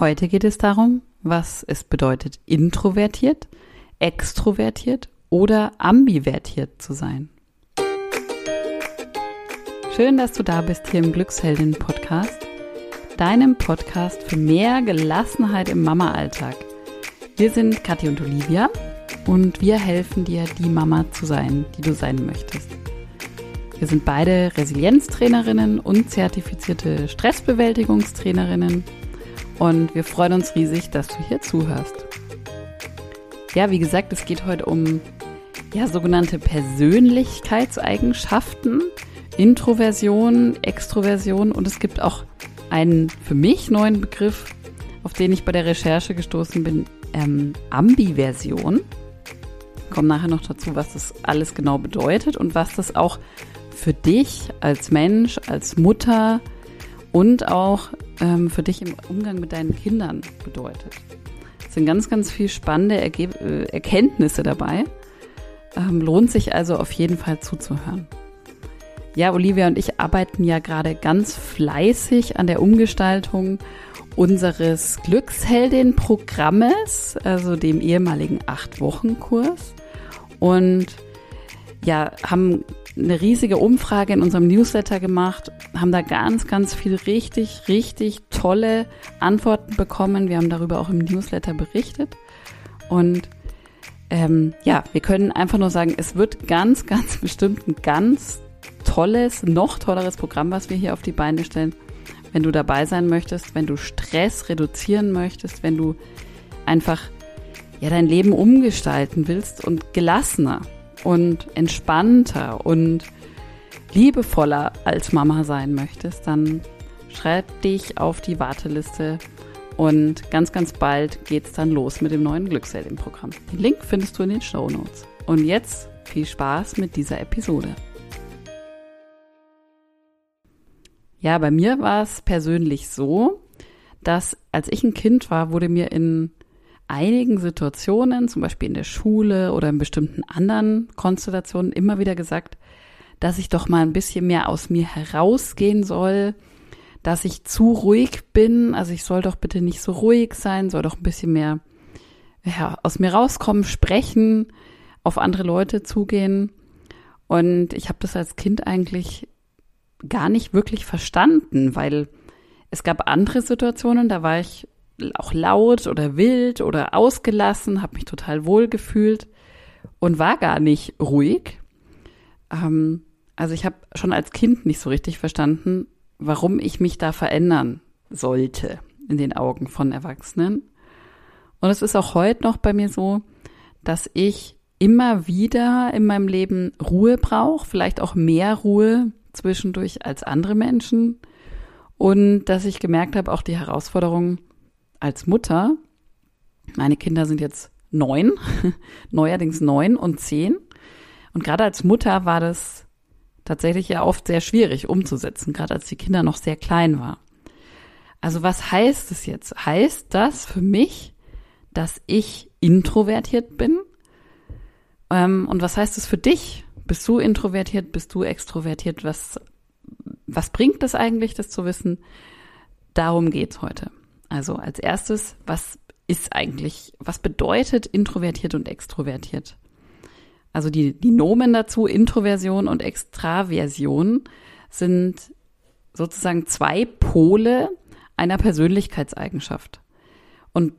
Heute geht es darum, was es bedeutet, introvertiert, extrovertiert oder ambivertiert zu sein. Schön, dass du da bist hier im Glücksheldin Podcast, deinem Podcast für mehr Gelassenheit im Mama-Alltag. Wir sind Kathi und Olivia und wir helfen dir, die Mama zu sein, die du sein möchtest. Wir sind beide Resilienztrainerinnen und zertifizierte Stressbewältigungstrainerinnen und wir freuen uns riesig, dass du hier zuhörst. Ja, wie gesagt, es geht heute um ja, sogenannte Persönlichkeitseigenschaften, Introversion, Extroversion und es gibt auch einen für mich neuen Begriff, auf den ich bei der Recherche gestoßen bin, ähm, Ambiversion. Komme nachher noch dazu, was das alles genau bedeutet und was das auch für dich als Mensch, als Mutter und auch ähm, für dich im Umgang mit deinen Kindern bedeutet. Es sind ganz, ganz viel spannende Erge äh, Erkenntnisse dabei. Ähm, lohnt sich also auf jeden Fall zuzuhören. Ja, Olivia und ich arbeiten ja gerade ganz fleißig an der Umgestaltung unseres Glücksheldin-Programmes, also dem ehemaligen Acht-Wochen-Kurs. Und ja, haben eine riesige Umfrage in unserem Newsletter gemacht, haben da ganz, ganz viel richtig, richtig tolle Antworten bekommen. Wir haben darüber auch im Newsletter berichtet. Und ähm, ja, wir können einfach nur sagen, es wird ganz, ganz bestimmt ein ganz tolles, noch tolleres Programm, was wir hier auf die Beine stellen. Wenn du dabei sein möchtest, wenn du Stress reduzieren möchtest, wenn du einfach ja dein Leben umgestalten willst und gelassener und entspannter und liebevoller als Mama sein möchtest, dann schreib dich auf die Warteliste und ganz, ganz bald geht's dann los mit dem neuen Glücksheldin-Programm. Den Link findest du in den Show Notes. Und jetzt viel Spaß mit dieser Episode. Ja, bei mir war es persönlich so, dass als ich ein Kind war, wurde mir in einigen Situationen, zum Beispiel in der Schule oder in bestimmten anderen Konstellationen, immer wieder gesagt, dass ich doch mal ein bisschen mehr aus mir herausgehen soll, dass ich zu ruhig bin, also ich soll doch bitte nicht so ruhig sein, soll doch ein bisschen mehr ja, aus mir rauskommen, sprechen, auf andere Leute zugehen. Und ich habe das als Kind eigentlich gar nicht wirklich verstanden, weil es gab andere Situationen, da war ich auch laut oder wild oder ausgelassen, habe mich total wohl gefühlt und war gar nicht ruhig. Ähm, also ich habe schon als Kind nicht so richtig verstanden, warum ich mich da verändern sollte in den Augen von Erwachsenen. Und es ist auch heute noch bei mir so, dass ich immer wieder in meinem Leben Ruhe brauche, vielleicht auch mehr Ruhe zwischendurch als andere Menschen. Und dass ich gemerkt habe, auch die Herausforderung, als Mutter, meine Kinder sind jetzt neun, neuerdings neun und zehn. Und gerade als Mutter war das tatsächlich ja oft sehr schwierig umzusetzen, gerade als die Kinder noch sehr klein waren. Also was heißt es jetzt? Heißt das für mich, dass ich introvertiert bin? Ähm, und was heißt es für dich? Bist du introvertiert? Bist du extrovertiert? Was, was bringt es eigentlich, das zu wissen? Darum geht's heute. Also als erstes, was ist eigentlich, was bedeutet introvertiert und extrovertiert? Also die, die Nomen dazu, Introversion und Extraversion, sind sozusagen zwei Pole einer Persönlichkeitseigenschaft. Und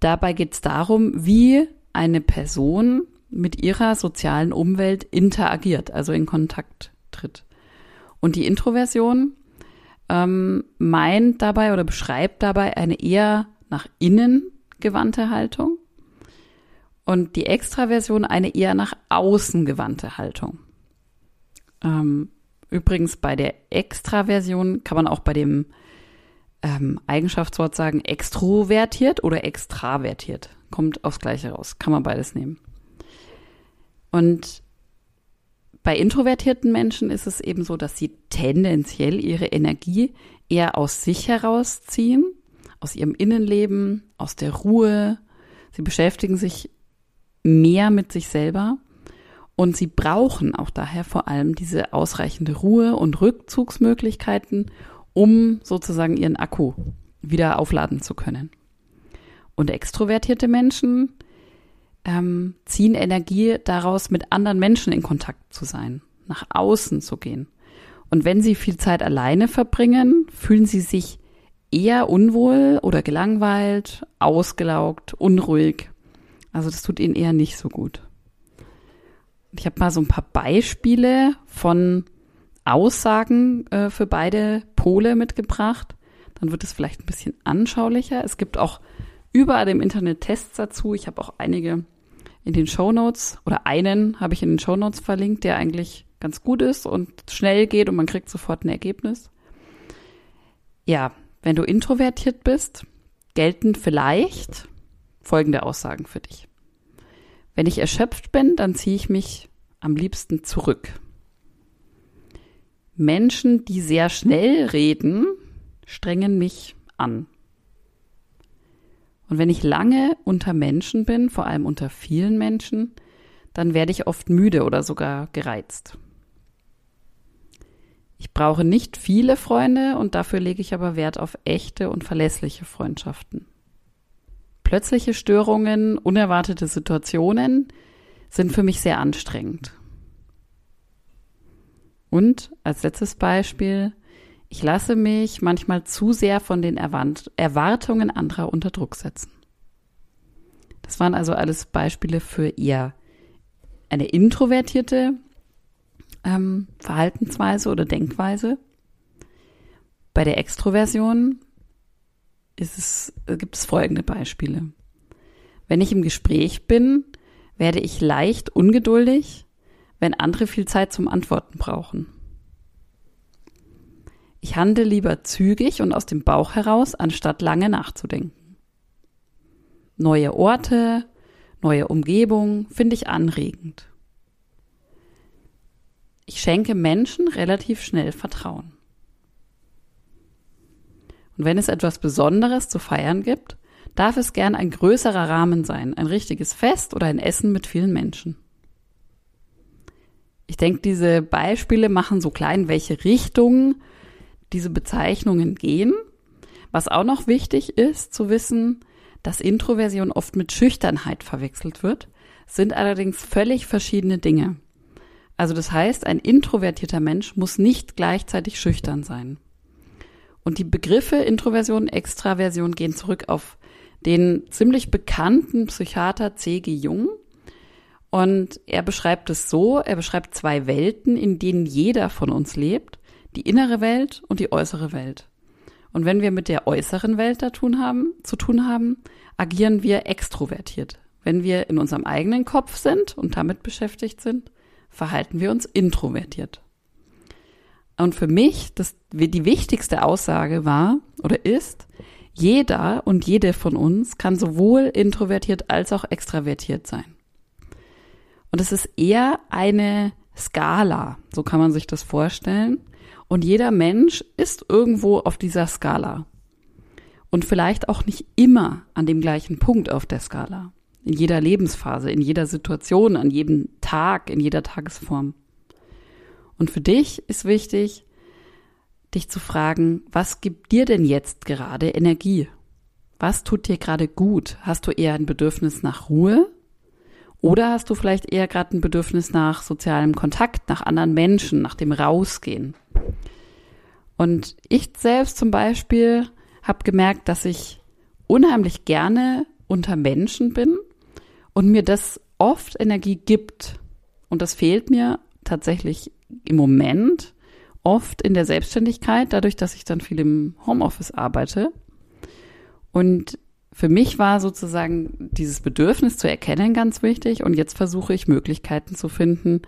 dabei geht es darum, wie eine Person mit ihrer sozialen Umwelt interagiert, also in Kontakt tritt. Und die Introversion ähm, meint dabei oder beschreibt dabei eine eher nach innen gewandte Haltung und die Extraversion eine eher nach außen gewandte Haltung. Ähm, übrigens bei der Extraversion kann man auch bei dem ähm, Eigenschaftswort sagen extrovertiert oder extravertiert. Kommt aufs Gleiche raus. Kann man beides nehmen. Und bei introvertierten Menschen ist es eben so, dass sie tendenziell ihre Energie eher aus sich herausziehen, aus ihrem Innenleben, aus der Ruhe. Sie beschäftigen sich mehr mit sich selber und sie brauchen auch daher vor allem diese ausreichende Ruhe und Rückzugsmöglichkeiten, um sozusagen ihren Akku wieder aufladen zu können. Und extrovertierte Menschen ähm, ziehen Energie daraus, mit anderen Menschen in Kontakt zu sein, nach außen zu gehen. Und wenn sie viel Zeit alleine verbringen, fühlen sie sich eher unwohl oder gelangweilt, ausgelaugt, unruhig. Also das tut ihnen eher nicht so gut. Ich habe mal so ein paar Beispiele von Aussagen äh, für beide Pole mitgebracht. Dann wird es vielleicht ein bisschen anschaulicher. Es gibt auch überall im Internet Tests dazu. Ich habe auch einige in den Show Notes oder einen habe ich in den Show Notes verlinkt, der eigentlich ganz gut ist und schnell geht und man kriegt sofort ein Ergebnis. Ja, wenn du introvertiert bist, gelten vielleicht folgende Aussagen für dich. Wenn ich erschöpft bin, dann ziehe ich mich am liebsten zurück. Menschen, die sehr schnell reden, strengen mich an. Und wenn ich lange unter Menschen bin, vor allem unter vielen Menschen, dann werde ich oft müde oder sogar gereizt. Ich brauche nicht viele Freunde und dafür lege ich aber Wert auf echte und verlässliche Freundschaften. Plötzliche Störungen, unerwartete Situationen sind für mich sehr anstrengend. Und als letztes Beispiel, ich lasse mich manchmal zu sehr von den Erwartungen anderer unter Druck setzen. Das waren also alles Beispiele für eher eine introvertierte ähm, Verhaltensweise oder Denkweise. Bei der Extroversion es, äh, gibt es folgende Beispiele. Wenn ich im Gespräch bin, werde ich leicht ungeduldig, wenn andere viel Zeit zum Antworten brauchen. Ich handle lieber zügig und aus dem Bauch heraus, anstatt lange nachzudenken. Neue Orte, neue Umgebung finde ich anregend. Ich schenke Menschen relativ schnell Vertrauen. Und wenn es etwas Besonderes zu feiern gibt, darf es gern ein größerer Rahmen sein, ein richtiges Fest oder ein Essen mit vielen Menschen. Ich denke, diese Beispiele machen so klein, welche Richtungen diese Bezeichnungen gehen. Was auch noch wichtig ist zu wissen, dass Introversion oft mit Schüchternheit verwechselt wird, sind allerdings völlig verschiedene Dinge. Also das heißt, ein introvertierter Mensch muss nicht gleichzeitig schüchtern sein. Und die Begriffe Introversion, Extraversion gehen zurück auf den ziemlich bekannten Psychiater C.G. Jung. Und er beschreibt es so, er beschreibt zwei Welten, in denen jeder von uns lebt die innere Welt und die äußere Welt. Und wenn wir mit der äußeren Welt da tun haben, zu tun haben, agieren wir extrovertiert. Wenn wir in unserem eigenen Kopf sind und damit beschäftigt sind, verhalten wir uns introvertiert. Und für mich, das, die wichtigste Aussage war oder ist, jeder und jede von uns kann sowohl introvertiert als auch extravertiert sein. Und es ist eher eine Skala, so kann man sich das vorstellen. Und jeder Mensch ist irgendwo auf dieser Skala. Und vielleicht auch nicht immer an dem gleichen Punkt auf der Skala. In jeder Lebensphase, in jeder Situation, an jedem Tag, in jeder Tagesform. Und für dich ist wichtig, dich zu fragen, was gibt dir denn jetzt gerade Energie? Was tut dir gerade gut? Hast du eher ein Bedürfnis nach Ruhe? Oder hast du vielleicht eher gerade ein Bedürfnis nach sozialem Kontakt, nach anderen Menschen, nach dem Rausgehen? Und ich selbst zum Beispiel habe gemerkt, dass ich unheimlich gerne unter Menschen bin und mir das oft Energie gibt. Und das fehlt mir tatsächlich im Moment oft in der Selbstständigkeit, dadurch, dass ich dann viel im Homeoffice arbeite. Und für mich war sozusagen dieses Bedürfnis zu erkennen ganz wichtig. Und jetzt versuche ich Möglichkeiten zu finden,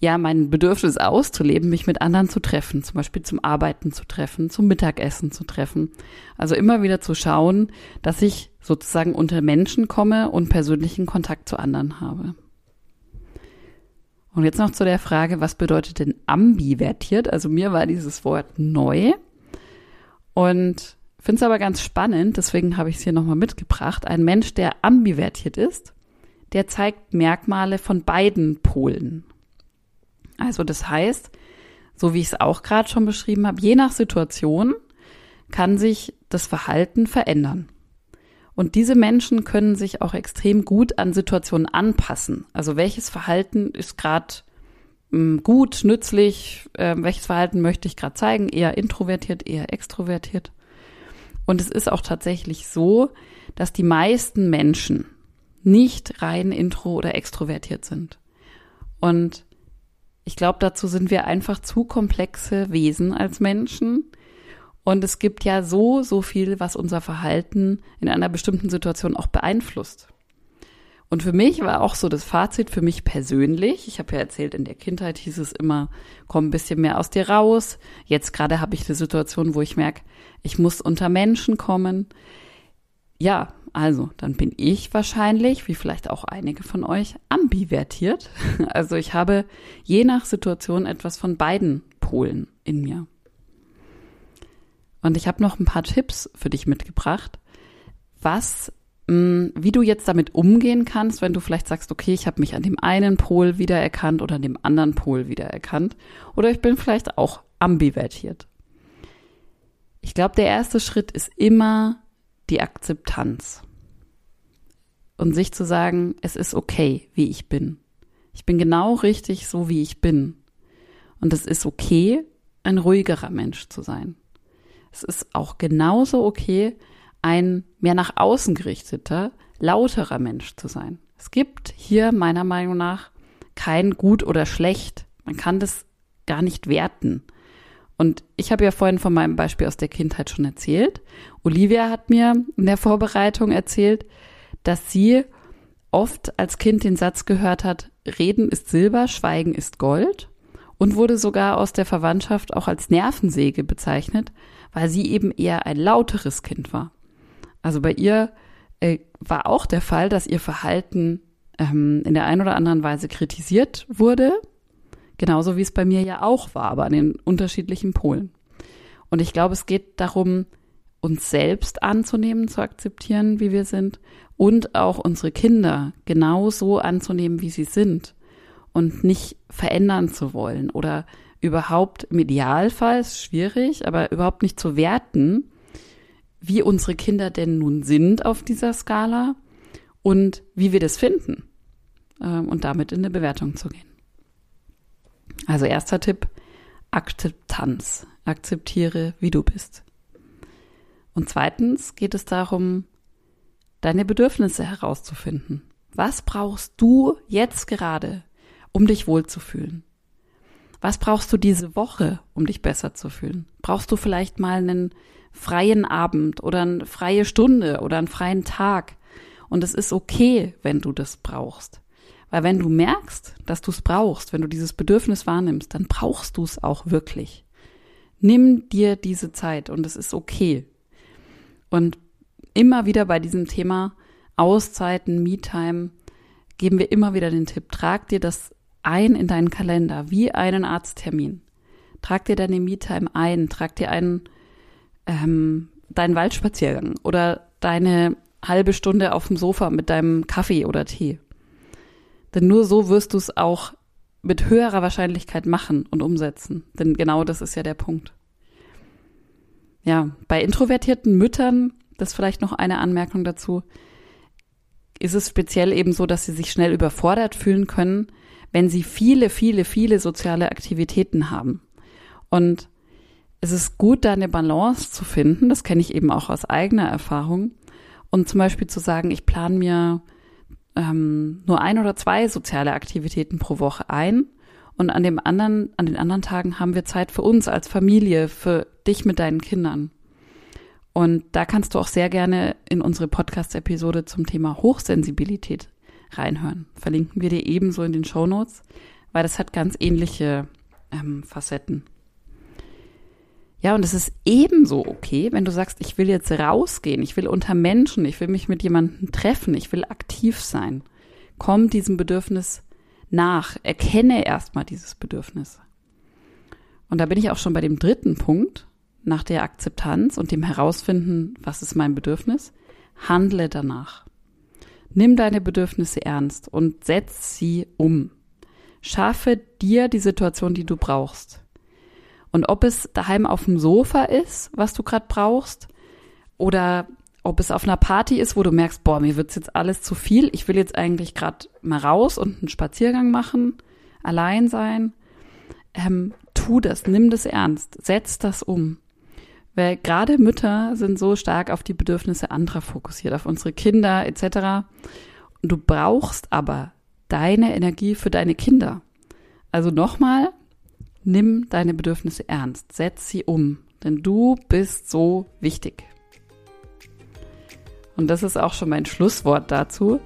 ja, mein Bedürfnis auszuleben, mich mit anderen zu treffen, zum Beispiel zum Arbeiten zu treffen, zum Mittagessen zu treffen. Also immer wieder zu schauen, dass ich sozusagen unter Menschen komme und persönlichen Kontakt zu anderen habe. Und jetzt noch zu der Frage, was bedeutet denn ambivertiert? Also mir war dieses Wort neu und finde es aber ganz spannend, deswegen habe ich es hier nochmal mitgebracht. Ein Mensch, der ambivertiert ist, der zeigt Merkmale von beiden Polen. Also das heißt, so wie ich es auch gerade schon beschrieben habe, je nach Situation kann sich das Verhalten verändern. Und diese Menschen können sich auch extrem gut an Situationen anpassen. Also welches Verhalten ist gerade hm, gut, nützlich, äh, welches Verhalten möchte ich gerade zeigen, eher introvertiert, eher extrovertiert. Und es ist auch tatsächlich so, dass die meisten Menschen nicht rein intro oder extrovertiert sind. Und ich glaube, dazu sind wir einfach zu komplexe Wesen als Menschen. Und es gibt ja so, so viel, was unser Verhalten in einer bestimmten Situation auch beeinflusst. Und für mich war auch so das Fazit für mich persönlich. Ich habe ja erzählt, in der Kindheit hieß es immer, komm ein bisschen mehr aus dir raus. Jetzt gerade habe ich eine Situation, wo ich merke, ich muss unter Menschen kommen. Ja, also, dann bin ich wahrscheinlich, wie vielleicht auch einige von euch, ambivertiert. Also ich habe je nach Situation etwas von beiden Polen in mir. Und ich habe noch ein paar Tipps für dich mitgebracht, was, wie du jetzt damit umgehen kannst, wenn du vielleicht sagst, okay, ich habe mich an dem einen Pol wiedererkannt oder an dem anderen Pol wiedererkannt. Oder ich bin vielleicht auch ambivertiert. Ich glaube, der erste Schritt ist immer die Akzeptanz und sich zu sagen, es ist okay, wie ich bin. Ich bin genau richtig so, wie ich bin. Und es ist okay, ein ruhigerer Mensch zu sein. Es ist auch genauso okay, ein mehr nach außen gerichteter, lauterer Mensch zu sein. Es gibt hier meiner Meinung nach kein gut oder schlecht. Man kann das gar nicht werten. Und ich habe ja vorhin von meinem Beispiel aus der Kindheit schon erzählt. Olivia hat mir in der Vorbereitung erzählt, dass sie oft als Kind den Satz gehört hat, Reden ist Silber, Schweigen ist Gold und wurde sogar aus der Verwandtschaft auch als Nervensäge bezeichnet, weil sie eben eher ein lauteres Kind war. Also bei ihr äh, war auch der Fall, dass ihr Verhalten ähm, in der einen oder anderen Weise kritisiert wurde, genauso wie es bei mir ja auch war, aber an den unterschiedlichen Polen. Und ich glaube, es geht darum, uns selbst anzunehmen, zu akzeptieren, wie wir sind. Und auch unsere Kinder genauso anzunehmen, wie sie sind. Und nicht verändern zu wollen oder überhaupt im Idealfall ist schwierig, aber überhaupt nicht zu werten, wie unsere Kinder denn nun sind auf dieser Skala und wie wir das finden ähm, und damit in eine Bewertung zu gehen. Also erster Tipp, Akzeptanz. Akzeptiere, wie du bist. Und zweitens geht es darum, deine Bedürfnisse herauszufinden. Was brauchst du jetzt gerade, um dich wohlzufühlen? Was brauchst du diese Woche, um dich besser zu fühlen? Brauchst du vielleicht mal einen freien Abend oder eine freie Stunde oder einen freien Tag? Und es ist okay, wenn du das brauchst. Weil wenn du merkst, dass du es brauchst, wenn du dieses Bedürfnis wahrnimmst, dann brauchst du es auch wirklich. Nimm dir diese Zeit und es ist okay. Und immer wieder bei diesem Thema Auszeiten, Me-Time, geben wir immer wieder den Tipp, trag dir das ein in deinen Kalender, wie einen Arzttermin. Trag dir deine Me-Time ein, trag dir einen, ähm, deinen Waldspaziergang oder deine halbe Stunde auf dem Sofa mit deinem Kaffee oder Tee. Denn nur so wirst du es auch mit höherer Wahrscheinlichkeit machen und umsetzen. Denn genau das ist ja der Punkt. Ja, bei introvertierten Müttern, das ist vielleicht noch eine Anmerkung dazu, ist es speziell eben so, dass sie sich schnell überfordert fühlen können, wenn sie viele, viele, viele soziale Aktivitäten haben. Und es ist gut, da eine Balance zu finden. Das kenne ich eben auch aus eigener Erfahrung. Und zum Beispiel zu sagen, ich plane mir ähm, nur ein oder zwei soziale Aktivitäten pro Woche ein. Und an dem anderen, an den anderen Tagen haben wir Zeit für uns als Familie, für dich mit deinen Kindern. Und da kannst du auch sehr gerne in unsere Podcast-Episode zum Thema Hochsensibilität reinhören. Verlinken wir dir ebenso in den Show Notes, weil das hat ganz ähnliche ähm, Facetten. Ja, und es ist ebenso okay, wenn du sagst, ich will jetzt rausgehen, ich will unter Menschen, ich will mich mit jemandem treffen, ich will aktiv sein. Komm diesem Bedürfnis nach, erkenne erstmal dieses Bedürfnis. Und da bin ich auch schon bei dem dritten Punkt, nach der Akzeptanz und dem Herausfinden, was ist mein Bedürfnis. Handle danach. Nimm deine Bedürfnisse ernst und setz sie um. Schaffe dir die Situation, die du brauchst. Und ob es daheim auf dem Sofa ist, was du gerade brauchst, Oder ob es auf einer Party ist, wo du merkst, boah, mir wird's jetzt alles zu viel. Ich will jetzt eigentlich gerade mal raus und einen Spaziergang machen, allein sein. Ähm, tu das, nimm das ernst, setz das um. Weil gerade Mütter sind so stark auf die Bedürfnisse anderer fokussiert, auf unsere Kinder etc. Du brauchst aber deine Energie für deine Kinder. Also nochmal, nimm deine Bedürfnisse ernst, setz sie um, denn du bist so wichtig. Und das ist auch schon mein Schlusswort dazu.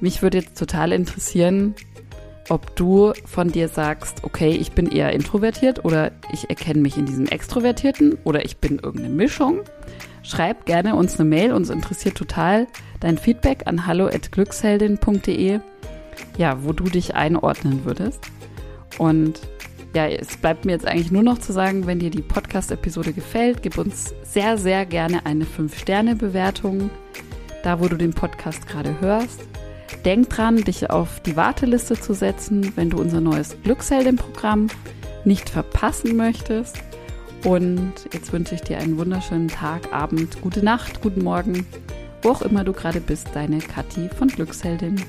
Mich würde jetzt total interessieren, ob du von dir sagst, okay, ich bin eher introvertiert oder ich erkenne mich in diesem Extrovertierten oder ich bin irgendeine Mischung. Schreib gerne uns eine Mail, uns interessiert total dein Feedback an hallo@glücksheldin.de, ja, wo du dich einordnen würdest. Und ja, es bleibt mir jetzt eigentlich nur noch zu sagen, wenn dir die Podcast-Episode gefällt, gib uns sehr, sehr gerne eine 5-Sterne-Bewertung da wo du den Podcast gerade hörst. Denk dran, dich auf die Warteliste zu setzen, wenn du unser neues Glücksheldin-Programm nicht verpassen möchtest. Und jetzt wünsche ich dir einen wunderschönen Tag, Abend, gute Nacht, guten Morgen, wo auch immer du gerade bist, deine Kathi von Glücksheldin.